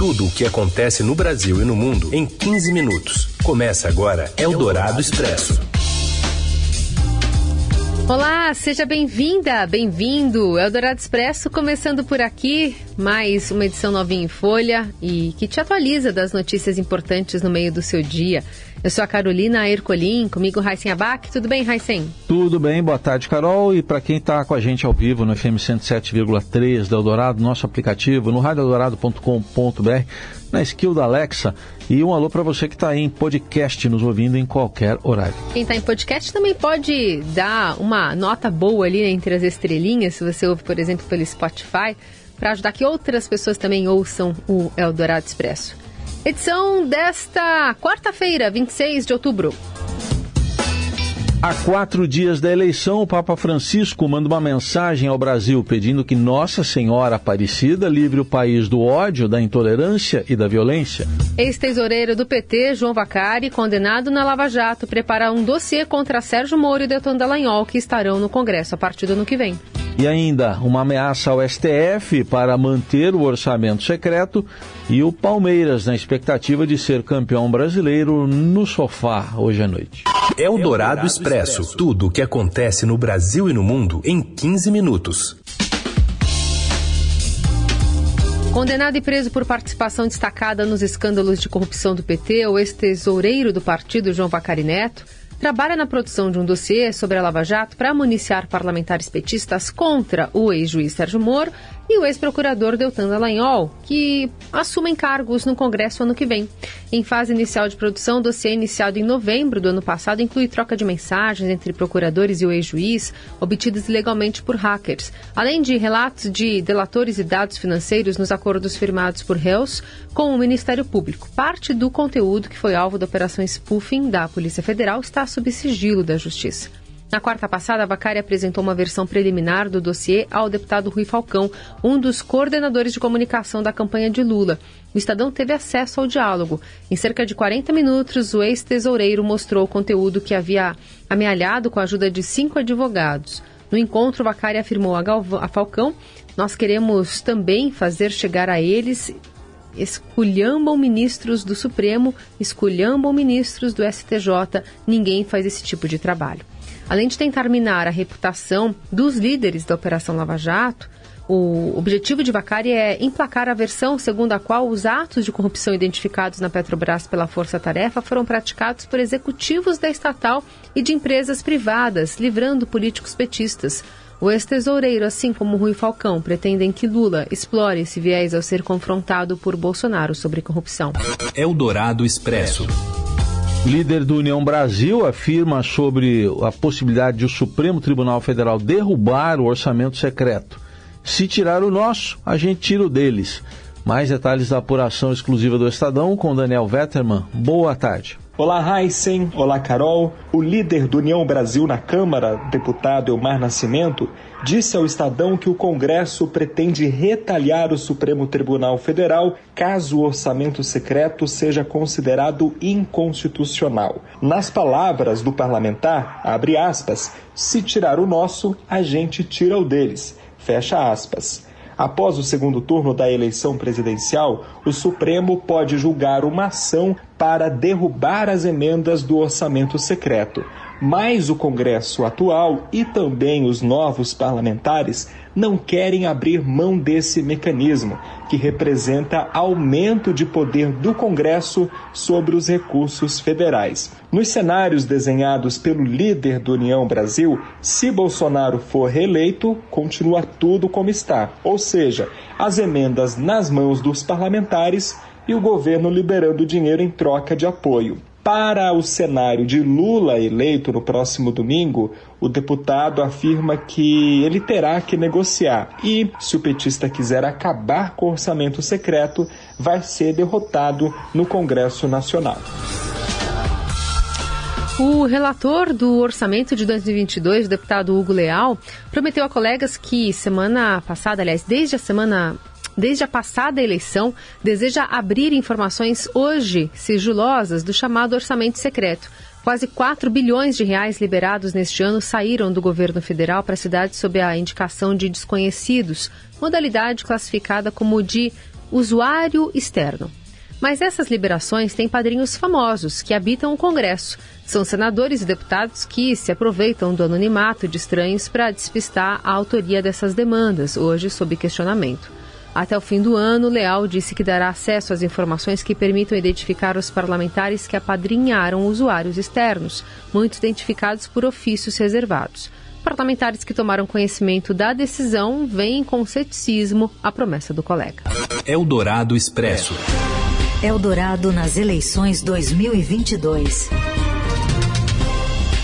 Tudo o que acontece no Brasil e no mundo em 15 minutos. Começa agora Eldorado Expresso. Olá, seja bem-vinda, bem-vindo. Eldorado Expresso começando por aqui, mais uma edição novinha em folha e que te atualiza das notícias importantes no meio do seu dia. Eu sou a Carolina Ercolim, comigo Raíssen Abac. Tudo bem, Raíssen? Tudo bem, boa tarde, Carol. E para quem está com a gente ao vivo no FM 107,3 da Eldorado, nosso aplicativo, no radioeldorado.com.br, na skill da Alexa. E um alô para você que está em podcast, nos ouvindo em qualquer horário. Quem está em podcast também pode dar uma nota boa ali entre as estrelinhas, se você ouve, por exemplo, pelo Spotify, para ajudar que outras pessoas também ouçam o Eldorado Expresso. Edição desta quarta-feira, 26 de outubro. Há quatro dias da eleição, o Papa Francisco manda uma mensagem ao Brasil pedindo que Nossa Senhora Aparecida livre o país do ódio, da intolerância e da violência. Ex-tesoureiro do PT, João Vacari, condenado na Lava Jato, prepara um dossiê contra Sérgio Moro e Deltan Dallagnol, que estarão no Congresso a partir do ano que vem. E ainda uma ameaça ao STF para manter o orçamento secreto e o Palmeiras na expectativa de ser campeão brasileiro no sofá hoje à noite. É o Dourado Expresso. Tudo o que acontece no Brasil e no mundo em 15 minutos. Condenado e preso por participação destacada nos escândalos de corrupção do PT, o ex-tesoureiro do partido, João Vacari Neto, trabalha na produção de um dossiê sobre a Lava Jato para municiar parlamentares petistas contra o ex-juiz Sérgio Moro e o ex-procurador Deltan Dallagnol, que assumem cargos no Congresso ano que vem. Em fase inicial de produção, o dossiê iniciado em novembro do ano passado inclui troca de mensagens entre procuradores e o ex-juiz, obtidas ilegalmente por hackers, além de relatos de delatores e dados financeiros nos acordos firmados por réus com o Ministério Público. Parte do conteúdo que foi alvo da operação spoofing da Polícia Federal está sob sigilo da Justiça. Na quarta passada, Vacari apresentou uma versão preliminar do dossiê ao deputado Rui Falcão, um dos coordenadores de comunicação da campanha de Lula. O Estadão teve acesso ao diálogo. Em cerca de 40 minutos, o ex-tesoureiro mostrou o conteúdo que havia amealhado com a ajuda de cinco advogados. No encontro, Vacari afirmou a, a Falcão: Nós queremos também fazer chegar a eles esculhambam ministros do Supremo, esculhambam ministros do STJ. Ninguém faz esse tipo de trabalho. Além de tentar minar a reputação dos líderes da Operação Lava Jato, o objetivo de Vacari é emplacar a versão segundo a qual os atos de corrupção identificados na Petrobras pela Força Tarefa foram praticados por executivos da estatal e de empresas privadas, livrando políticos petistas. O ex-tesoureiro, assim como Rui Falcão, pretendem que Lula explore esse viés ao ser confrontado por Bolsonaro sobre corrupção. Eldorado Expresso. Líder do União Brasil afirma sobre a possibilidade de o Supremo Tribunal Federal derrubar o orçamento secreto. Se tirar o nosso, a gente tira o deles. Mais detalhes da apuração exclusiva do Estadão com Daniel Vetterman. Boa tarde. Olá, Heisen. Olá, Carol. O líder do União Brasil na Câmara, deputado Elmar Nascimento, disse ao Estadão que o Congresso pretende retalhar o Supremo Tribunal Federal caso o orçamento secreto seja considerado inconstitucional. Nas palavras do parlamentar, abre aspas, se tirar o nosso, a gente tira o deles. Fecha aspas. Após o segundo turno da eleição presidencial, o Supremo pode julgar uma ação para derrubar as emendas do orçamento secreto. Mas o Congresso atual e também os novos parlamentares não querem abrir mão desse mecanismo, que representa aumento de poder do Congresso sobre os recursos federais. Nos cenários desenhados pelo líder do União Brasil, se Bolsonaro for reeleito, continua tudo como está, ou seja, as emendas nas mãos dos parlamentares e o governo liberando dinheiro em troca de apoio. Para o cenário de Lula eleito no próximo domingo, o deputado afirma que ele terá que negociar e, se o petista quiser acabar com o orçamento secreto, vai ser derrotado no Congresso Nacional. O relator do orçamento de 2022, o deputado Hugo Leal, prometeu a colegas que semana passada, aliás, desde a semana desde a passada eleição, deseja abrir informações hoje sigilosas do chamado orçamento secreto. Quase 4 bilhões de reais liberados neste ano saíram do governo federal para cidades sob a indicação de desconhecidos, modalidade classificada como de usuário externo. Mas essas liberações têm padrinhos famosos que habitam o Congresso. São senadores e deputados que se aproveitam do anonimato de estranhos para despistar a autoria dessas demandas, hoje sob questionamento. Até o fim do ano, Leal disse que dará acesso às informações que permitam identificar os parlamentares que apadrinharam usuários externos, muitos identificados por ofícios reservados. Parlamentares que tomaram conhecimento da decisão veem com ceticismo a promessa do colega. Eldorado Expresso. Eldorado nas eleições 2022.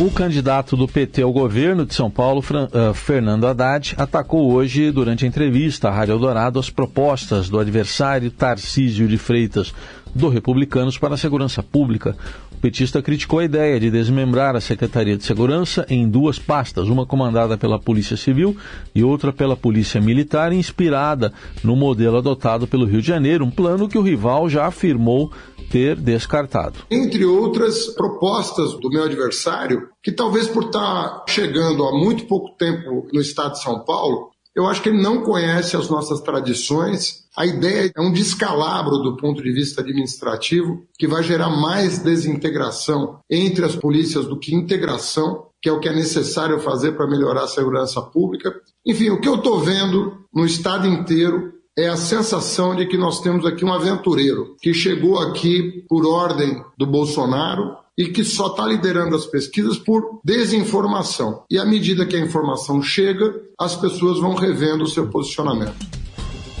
O candidato do PT ao governo de São Paulo, uh, Fernando Haddad, atacou hoje, durante a entrevista à Rádio Eldorado, as propostas do adversário Tarcísio de Freitas, do Republicanos, para a segurança pública. O petista criticou a ideia de desmembrar a Secretaria de Segurança em duas pastas, uma comandada pela Polícia Civil e outra pela Polícia Militar, inspirada no modelo adotado pelo Rio de Janeiro, um plano que o rival já afirmou ter descartado. Entre outras propostas do meu adversário, que talvez por estar chegando há muito pouco tempo no estado de São Paulo, eu acho que ele não conhece as nossas tradições. A ideia é um descalabro do ponto de vista administrativo que vai gerar mais desintegração entre as polícias do que integração, que é o que é necessário fazer para melhorar a segurança pública. Enfim, o que eu estou vendo no estado inteiro é a sensação de que nós temos aqui um aventureiro que chegou aqui por ordem do Bolsonaro e que só está liderando as pesquisas por desinformação. E à medida que a informação chega, as pessoas vão revendo o seu posicionamento.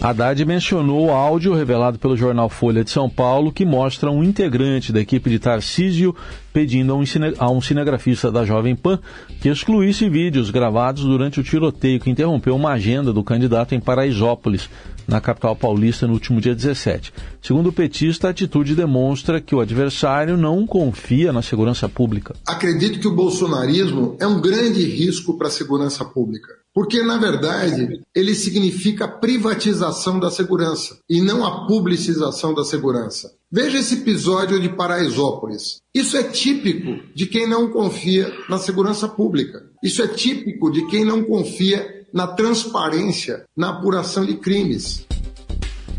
Haddad mencionou o áudio revelado pelo jornal Folha de São Paulo que mostra um integrante da equipe de Tarcísio pedindo a um, cine, a um cinegrafista da Jovem Pan que excluísse vídeos gravados durante o tiroteio que interrompeu uma agenda do candidato em Paraisópolis, na capital paulista, no último dia 17. Segundo o petista, a atitude demonstra que o adversário não confia na segurança pública. Acredito que o bolsonarismo é um grande risco para a segurança pública. Porque, na verdade, ele significa privatização da segurança e não a publicização da segurança. Veja esse episódio de Paraisópolis. Isso é típico de quem não confia na segurança pública. Isso é típico de quem não confia na transparência na apuração de crimes.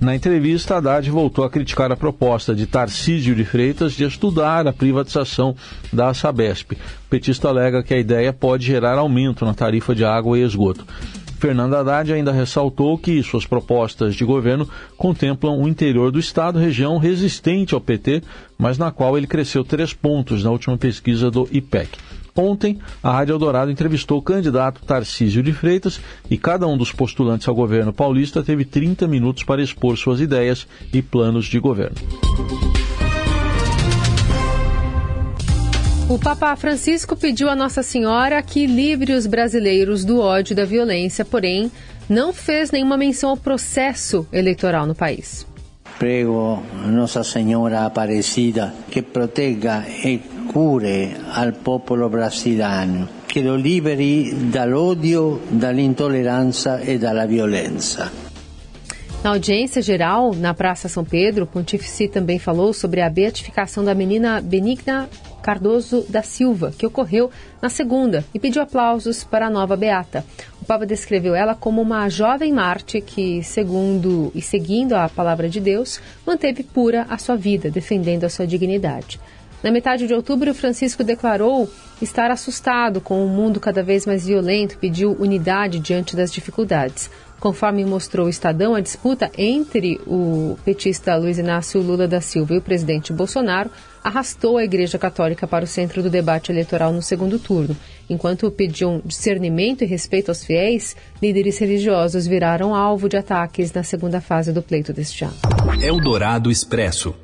Na entrevista, Haddad voltou a criticar a proposta de Tarcísio de Freitas de estudar a privatização da Sabesp. O petista alega que a ideia pode gerar aumento na tarifa de água e esgoto. Fernando Haddad ainda ressaltou que suas propostas de governo contemplam o interior do Estado, região resistente ao PT, mas na qual ele cresceu três pontos na última pesquisa do IPEC. Ontem, a Rádio Eldorado entrevistou o candidato Tarcísio de Freitas e cada um dos postulantes ao governo paulista teve 30 minutos para expor suas ideias e planos de governo. O Papa Francisco pediu a Nossa Senhora que livre os brasileiros do ódio e da violência, porém, não fez nenhuma menção ao processo eleitoral no país. Prego Nossa Senhora Aparecida que proteja e cure al popolo brasiliano, che lo liberi dall'odio, dall'intolleranza e dalla violenza. Na audiência geral, na Praça São Pedro, o Pontífice também falou sobre a beatificação da menina Benigna Cardoso da Silva, que ocorreu na segunda, e pediu aplausos para a nova beata. O Papa descreveu ela como uma jovem Marte que, segundo e seguindo a palavra de Deus, manteve pura a sua vida, defendendo a sua dignidade. Na metade de outubro, Francisco declarou estar assustado com o um mundo cada vez mais violento pediu unidade diante das dificuldades. Conforme mostrou o Estadão, a disputa entre o petista Luiz Inácio Lula da Silva e o presidente Bolsonaro arrastou a Igreja Católica para o centro do debate eleitoral no segundo turno. Enquanto pediam discernimento e respeito aos fiéis, líderes religiosos viraram alvo de ataques na segunda fase do pleito deste ano. Eldorado Expresso.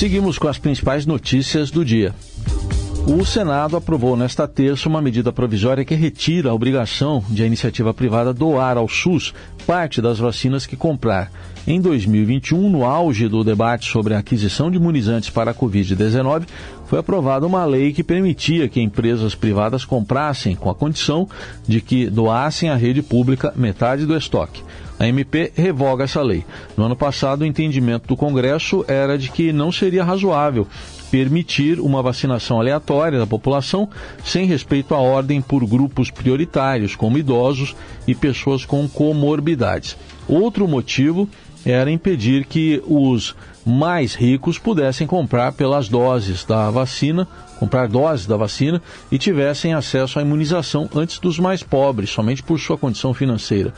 Seguimos com as principais notícias do dia. O Senado aprovou nesta terça uma medida provisória que retira a obrigação de a iniciativa privada doar ao SUS parte das vacinas que comprar. Em 2021, no auge do debate sobre a aquisição de imunizantes para a Covid-19, foi aprovada uma lei que permitia que empresas privadas comprassem, com a condição de que doassem à rede pública metade do estoque. A MP revoga essa lei. No ano passado, o entendimento do Congresso era de que não seria razoável permitir uma vacinação aleatória da população sem respeito à ordem por grupos prioritários, como idosos e pessoas com comorbidades. Outro motivo era impedir que os mais ricos pudessem comprar pelas doses da vacina, comprar doses da vacina e tivessem acesso à imunização antes dos mais pobres, somente por sua condição financeira.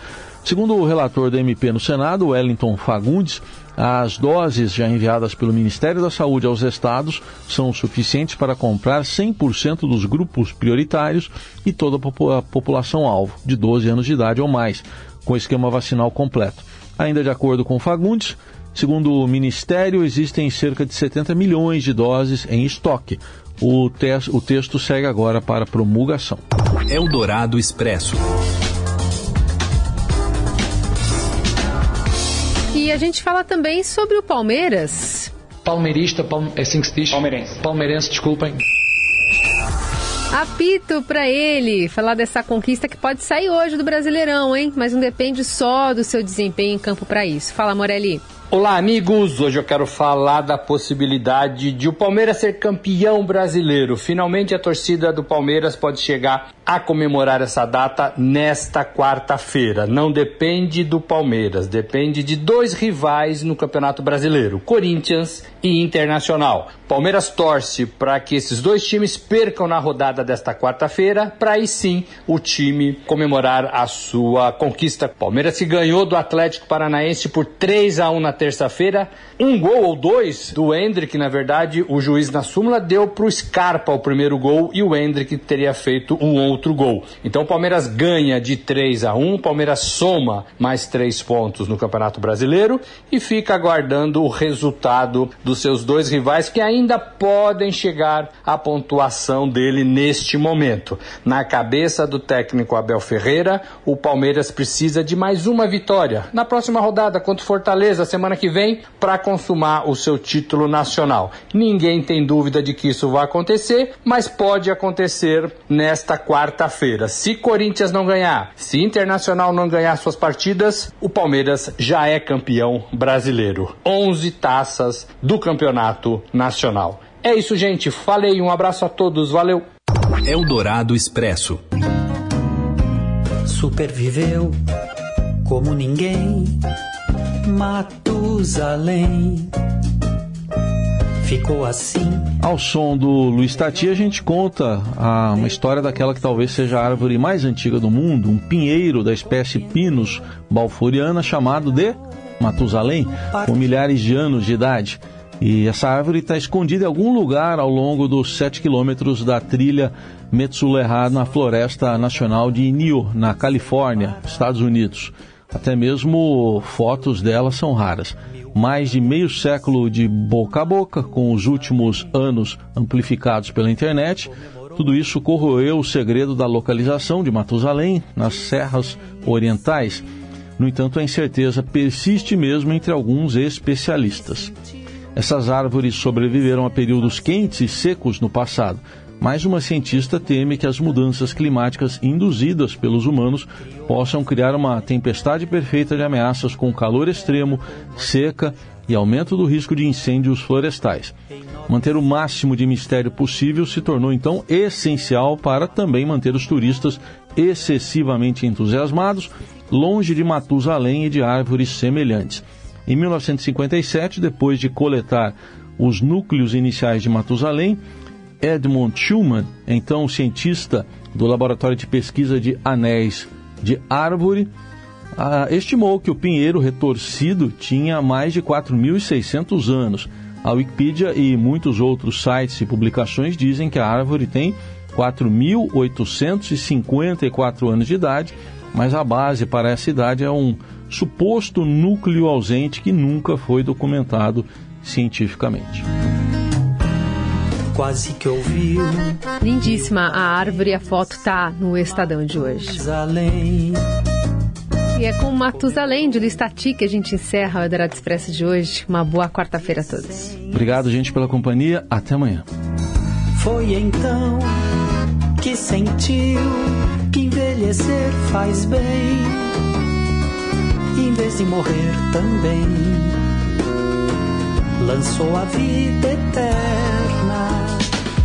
Segundo o relator da MP no Senado, Wellington Fagundes, as doses já enviadas pelo Ministério da Saúde aos estados são suficientes para comprar 100% dos grupos prioritários e toda a população-alvo, de 12 anos de idade ou mais, com esquema vacinal completo. Ainda de acordo com Fagundes, segundo o Ministério, existem cerca de 70 milhões de doses em estoque. O, te o texto segue agora para promulgação. Eldorado Expresso. E a gente fala também sobre o Palmeiras. Palmeirista, palme... é assim que se diz? Palmeirense. Palmeirense, desculpem. Apito para ele falar dessa conquista que pode sair hoje do Brasileirão, hein? Mas não depende só do seu desempenho em campo para isso. Fala, Morelli. Olá, amigos! Hoje eu quero falar da possibilidade de o Palmeiras ser campeão brasileiro. Finalmente a torcida do Palmeiras pode chegar a comemorar essa data nesta quarta-feira. Não depende do Palmeiras, depende de dois rivais no Campeonato Brasileiro, Corinthians e Internacional. Palmeiras torce para que esses dois times percam na rodada desta quarta-feira, para aí sim o time comemorar a sua conquista. Palmeiras que ganhou do Atlético Paranaense por 3 a 1 na terça-feira. Um gol ou dois do Hendrick, na verdade, o juiz na súmula deu para o Scarpa o primeiro gol e o Hendrick teria feito um outro gol. Então o Palmeiras ganha de 3 a 1, o Palmeiras soma mais três pontos no Campeonato Brasileiro e fica aguardando o resultado dos seus dois rivais que ainda podem chegar à pontuação dele neste momento. Na cabeça do técnico Abel Ferreira, o Palmeiras precisa de mais uma vitória na próxima rodada contra o Fortaleza semana semana que vem para consumar o seu título nacional. Ninguém tem dúvida de que isso vai acontecer, mas pode acontecer nesta quarta-feira. Se Corinthians não ganhar, se Internacional não ganhar suas partidas, o Palmeiras já é campeão brasileiro. 11 taças do campeonato nacional. É isso, gente. Falei, um abraço a todos, valeu. Eldorado Expresso. Superviveu como ninguém Matusalém. Ficou assim. Ao som do Luiz Tati, a gente conta a, uma história daquela que talvez seja a árvore mais antiga do mundo, um pinheiro da espécie Pinus balfouriana chamado de Matusalém, com milhares de anos de idade. E essa árvore está escondida em algum lugar ao longo dos 7 quilômetros da trilha Metsulerra na Floresta Nacional de Inyo, na Califórnia, Estados Unidos. Até mesmo fotos dela são raras. Mais de meio século de boca a boca, com os últimos anos amplificados pela internet, tudo isso corroeu o segredo da localização de Matusalém nas serras orientais. No entanto, a incerteza persiste mesmo entre alguns especialistas. Essas árvores sobreviveram a períodos quentes e secos no passado, mas uma cientista teme que as mudanças climáticas induzidas pelos humanos possam criar uma tempestade perfeita de ameaças com calor extremo, seca e aumento do risco de incêndios florestais. Manter o máximo de mistério possível se tornou então essencial para também manter os turistas excessivamente entusiasmados, longe de Matusalém e de árvores semelhantes. Em 1957, depois de coletar os núcleos iniciais de Matusalém, Edmund Schumann, então cientista do Laboratório de Pesquisa de Anéis de Árvore, ah, estimou que o pinheiro retorcido tinha mais de 4.600 anos. A Wikipedia e muitos outros sites e publicações dizem que a árvore tem 4.854 anos de idade, mas a base para essa idade é um suposto núcleo ausente que nunca foi documentado cientificamente quase que ouviu. Lindíssima a árvore e a foto tá no Estadão de hoje. E é com Matusalém de Listati que a gente encerra o Eldorado Expresso de hoje. Uma boa quarta-feira a todos. Obrigado, gente, pela companhia. Até amanhã. Foi então que sentiu que envelhecer faz bem, em vez de morrer também. Lançou a vida eterna